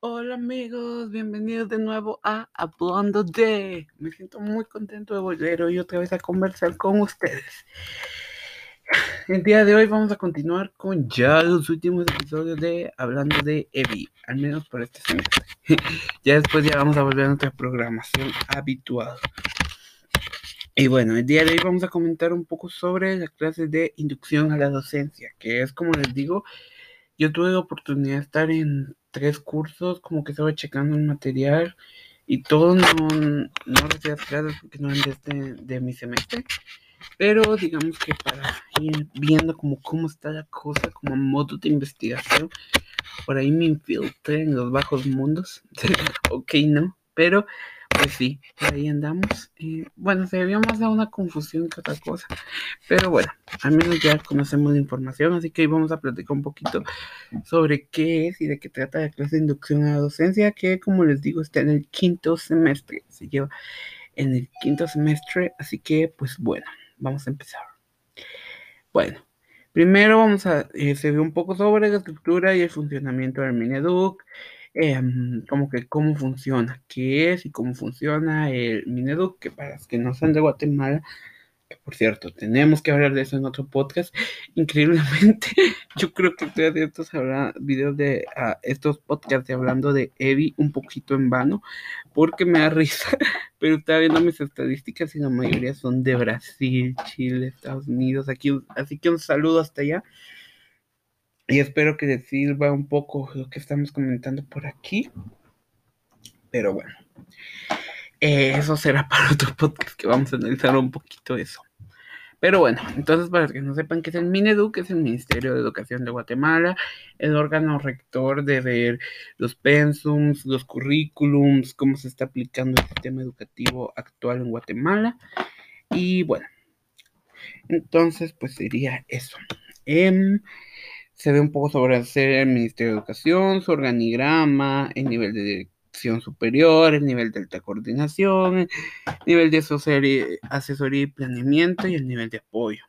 Hola amigos, bienvenidos de nuevo a Hablando de. Me siento muy contento de volver hoy otra vez a conversar con ustedes. El día de hoy vamos a continuar con ya los últimos episodios de Hablando de Evi, al menos por este semestre. ya después ya vamos a volver a nuestra programación habitual. Y bueno, el día de hoy vamos a comentar un poco sobre las clases de inducción a la docencia, que es como les digo, yo tuve la oportunidad de estar en tres cursos, como que estaba checando el material y todo no, no recibía clases porque no eran de, este, de mi semestre. Pero digamos que para ir viendo como cómo está la cosa, como modo de investigación, por ahí me infiltré en los bajos mundos. ok, no, pero pues sí, ahí andamos. bueno, se debió más a una confusión que otra cosa. Pero bueno, al menos ya conocemos la información, así que hoy vamos a platicar un poquito sobre qué es y de qué trata la clase de inducción a la docencia, que como les digo está en el quinto semestre. Se lleva en el quinto semestre, así que pues bueno, vamos a empezar. Bueno, primero vamos a, eh, se ve un poco sobre la estructura y el funcionamiento del Mineduc. Em, como que cómo funciona, qué es y cómo funciona el Mineduc, que para los que no son de Guatemala, que por cierto, tenemos que hablar de eso en otro podcast. Increíblemente, yo creo que estoy haciendo estos videos de ah, estos podcasts hablando de Evi un poquito en vano, porque me da risa, pero estaba viendo mis estadísticas y la mayoría son de Brasil, Chile, Estados Unidos, aquí, así que un saludo hasta allá. Y espero que les sirva un poco lo que estamos comentando por aquí. Pero bueno, eh, eso será para otro podcast que vamos a analizar un poquito eso. Pero bueno, entonces para que no sepan qué es el Minedu, que es el Ministerio de Educación de Guatemala, el órgano rector de ver los pensums, los currículums, cómo se está aplicando el sistema educativo actual en Guatemala. Y bueno, entonces pues sería eso. Eh, se ve un poco sobre hacer el Ministerio de Educación, su organigrama, el nivel de dirección superior, el nivel de alta coordinación, el nivel de asesoría y planeamiento y el nivel de apoyo.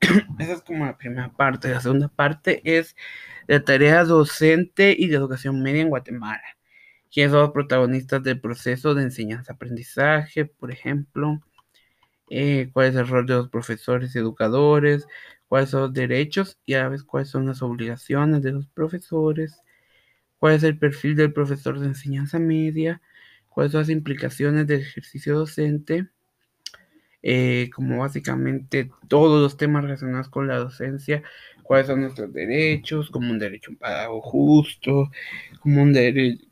Esa es como la primera parte. La segunda parte es la tarea docente y de educación media en Guatemala. ¿Quiénes son los protagonistas del proceso de enseñanza-aprendizaje, por ejemplo? Eh, ¿Cuál es el rol de los profesores educadores? cuáles son los derechos y a la vez cuáles son las obligaciones de los profesores, cuál es el perfil del profesor de enseñanza media, cuáles son las implicaciones del ejercicio docente, eh, como básicamente todos los temas relacionados con la docencia, cuáles son nuestros derechos, como un derecho a un pago justo, como, un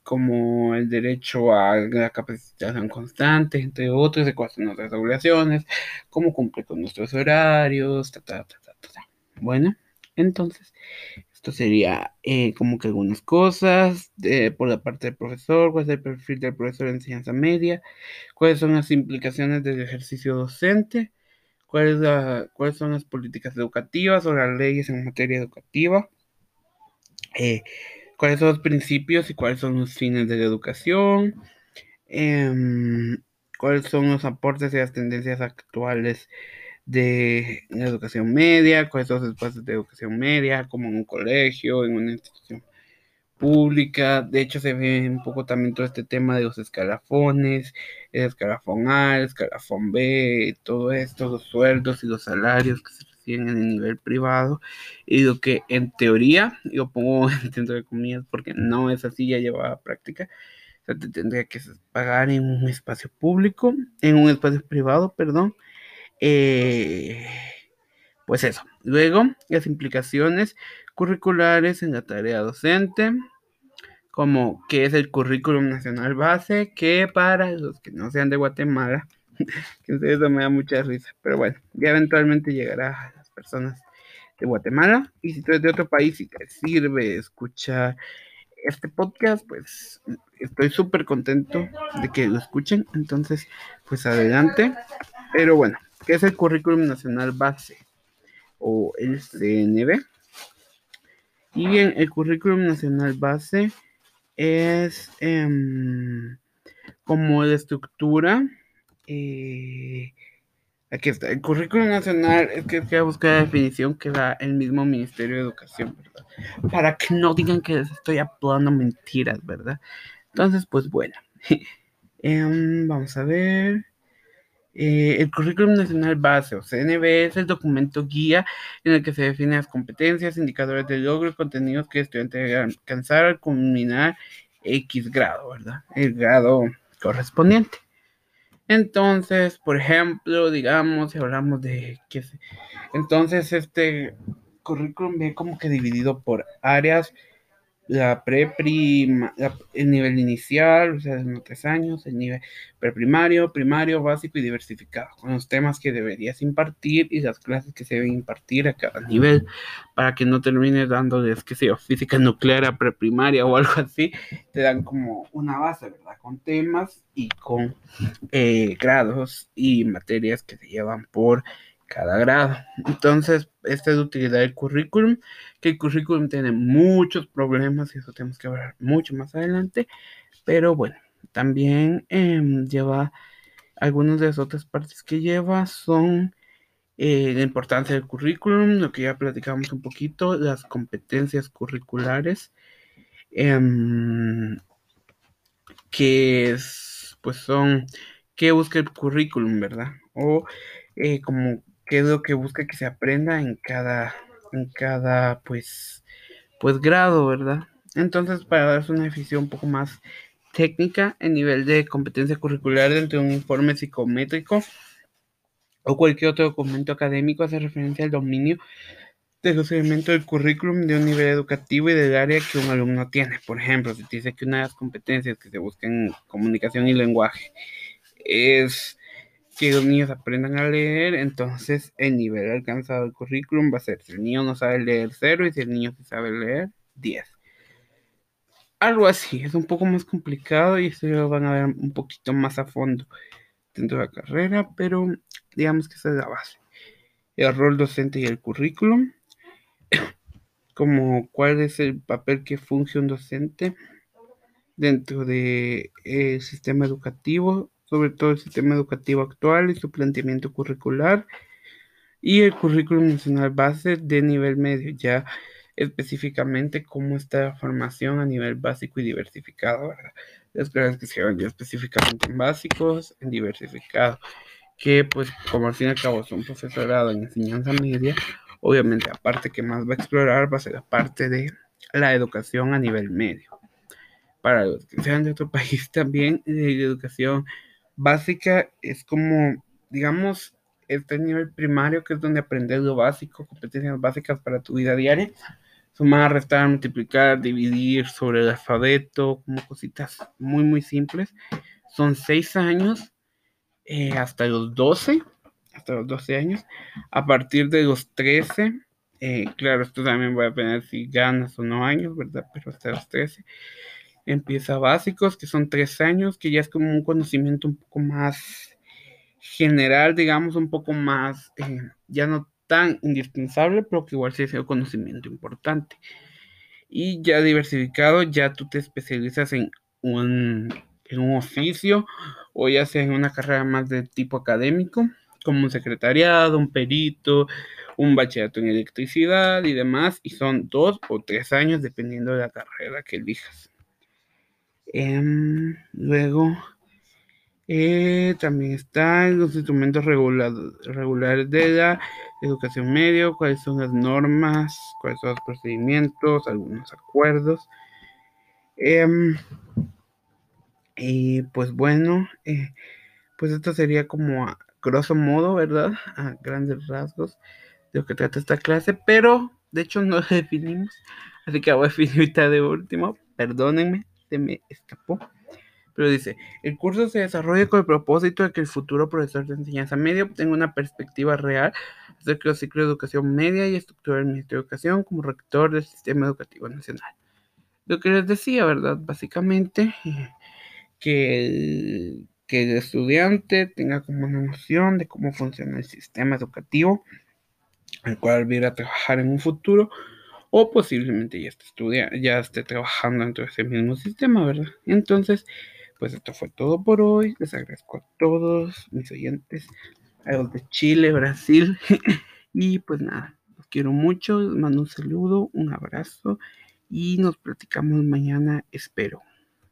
como el derecho a la capacitación constante, entre otros, de cuáles son nuestras obligaciones, cómo cumplir con nuestros horarios, ta, ta, ta, bueno, entonces, esto sería eh, como que algunas cosas por la parte del profesor, cuál es el perfil del profesor de enseñanza media, cuáles son las implicaciones del ejercicio docente, cuáles, cuáles son las políticas educativas o las leyes en materia educativa, eh, cuáles son los principios y cuáles son los fines de la educación, em, cuáles son los aportes y las tendencias actuales de educación media, cuáles son los espacios de educación media, como en un colegio, en una institución pública. De hecho, se ve un poco también todo este tema de los escalafones, el escalafón A, el escalafón B, todo esto, los sueldos y los salarios que se reciben en el nivel privado. Y lo que en teoría, yo pongo dentro de comillas porque no es así, ya lleva a práctica. O sea, te tendría que pagar en un espacio público, en un espacio privado, perdón, eh, pues eso. Luego, las implicaciones curriculares en la tarea docente, como que es el currículum nacional base, que para los que no sean de Guatemala, que eso me da mucha risa, pero bueno, ya eventualmente llegará a las personas de Guatemala. Y si tú eres de otro país y te sirve escuchar este podcast, pues estoy súper contento de que lo escuchen. Entonces, pues adelante. Pero bueno, que es el Currículum Nacional Base o el CNB. Y en el Currículum Nacional Base es em, como la estructura, eh, Aquí está. El currículum nacional es que que buscar la definición que da el mismo Ministerio de Educación, ¿verdad? Para que no digan que les estoy hablando mentiras, ¿verdad? Entonces, pues bueno. Em, vamos a ver. Eh, el Currículum Nacional Base, o CNB, es el documento guía en el que se definen las competencias, indicadores de logro y contenidos que el estudiante debe alcanzar al culminar X grado, ¿verdad? El grado correspondiente. Entonces, por ejemplo, digamos, si hablamos de que entonces este currículum viene como que dividido por áreas la preprima, el nivel inicial, o sea, de tres años, el nivel preprimario, primario, básico y diversificado, con los temas que deberías impartir y las clases que se deben impartir a cada nivel, para que no termines dándoles, qué sé física nuclear a preprimaria o algo así, te dan como una base, ¿verdad? Con temas y con eh, grados y materias que se llevan por cada grado. Entonces, esta es utilidad del currículum, que el currículum tiene muchos problemas y eso tenemos que hablar mucho más adelante, pero bueno, también em, lleva algunas de las otras partes que lleva son eh, la importancia del currículum, lo que ya platicamos un poquito, las competencias curriculares, em, que es, pues son, ¿qué busca el currículum, verdad? O eh, como qué es lo que busca que se aprenda en cada, en cada pues, pues grado, ¿verdad? Entonces, para darse una definición un poco más técnica, el nivel de competencia curricular dentro de un informe psicométrico o cualquier otro documento académico hace referencia al dominio del procedimiento del currículum de un nivel educativo y del área que un alumno tiene. Por ejemplo, si te dice que una de las competencias que se buscan en comunicación y lenguaje es que los niños aprendan a leer, entonces el nivel alcanzado del currículum va a ser si el niño no sabe leer 0 y si el niño sabe leer 10. Algo así, es un poco más complicado y esto lo van a ver un poquito más a fondo dentro de la carrera, pero digamos que esa es la base. El rol docente y el currículum, como cuál es el papel que funge un docente dentro del de, sistema educativo sobre todo el sistema educativo actual y su planteamiento curricular y el currículum nacional base de nivel medio, ya específicamente cómo está la formación a nivel básico y diversificado, ¿verdad? Las clases que se llevan ya específicamente en básicos, en diversificado, que pues como al fin y al cabo son profesorado en enseñanza media, obviamente aparte que más va a explorar va a ser la parte de la educación a nivel medio. Para los que sean de otro país también, de educación básica es como, digamos, este nivel primario, que es donde aprendes lo básico, competencias básicas para tu vida diaria. Sumar, restar, multiplicar, dividir sobre el alfabeto, como cositas muy, muy simples. Son seis años eh, hasta los 12, hasta los 12 años. A partir de los 13, eh, claro, esto también va a depender si ganas o no años, ¿verdad? Pero hasta los 13 empieza básicos, que son tres años, que ya es como un conocimiento un poco más general, digamos, un poco más, eh, ya no tan indispensable, pero que igual sí es un conocimiento importante. Y ya diversificado, ya tú te especializas en un, en un oficio o ya sea en una carrera más de tipo académico, como un secretariado, un perito, un bachillerato en electricidad y demás, y son dos o tres años dependiendo de la carrera que elijas. Em, luego, eh, también están los instrumentos regulares de la educación medio, cuáles son las normas, cuáles son los procedimientos, algunos acuerdos. Em, y pues bueno, eh, pues esto sería como a grosso modo, ¿verdad? A grandes rasgos de lo que trata esta clase, pero de hecho no lo definimos, así que voy a definir de último, perdónenme me escapó. Pero dice, el curso se desarrolla con el propósito de que el futuro profesor de enseñanza media tenga una perspectiva real acerca del ciclo de educación media y estructura del Ministerio de Educación como rector del sistema educativo nacional. Lo que les decía, ¿verdad? Básicamente, que el, que el estudiante tenga como una noción de cómo funciona el sistema educativo, al cual viera a trabajar en un futuro o posiblemente ya esté estudiando, ya esté trabajando dentro de ese mismo sistema, ¿verdad? Entonces, pues esto fue todo por hoy. Les agradezco a todos mis oyentes a los de Chile, Brasil. y pues nada, los quiero mucho, les mando un saludo, un abrazo y nos platicamos mañana, espero.